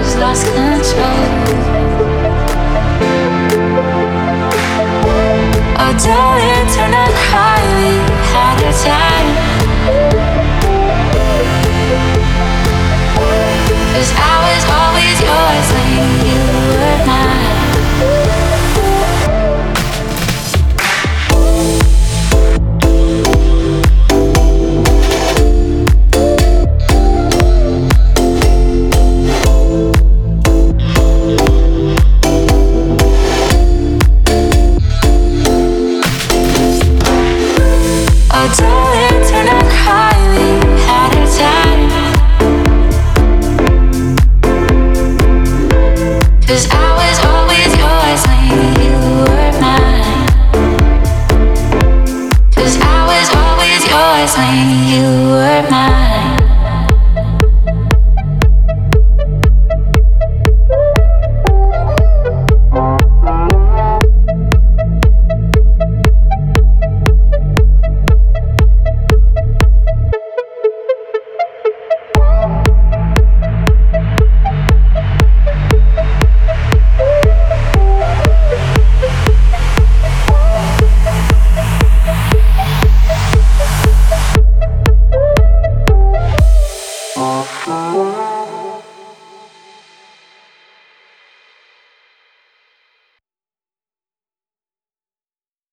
when you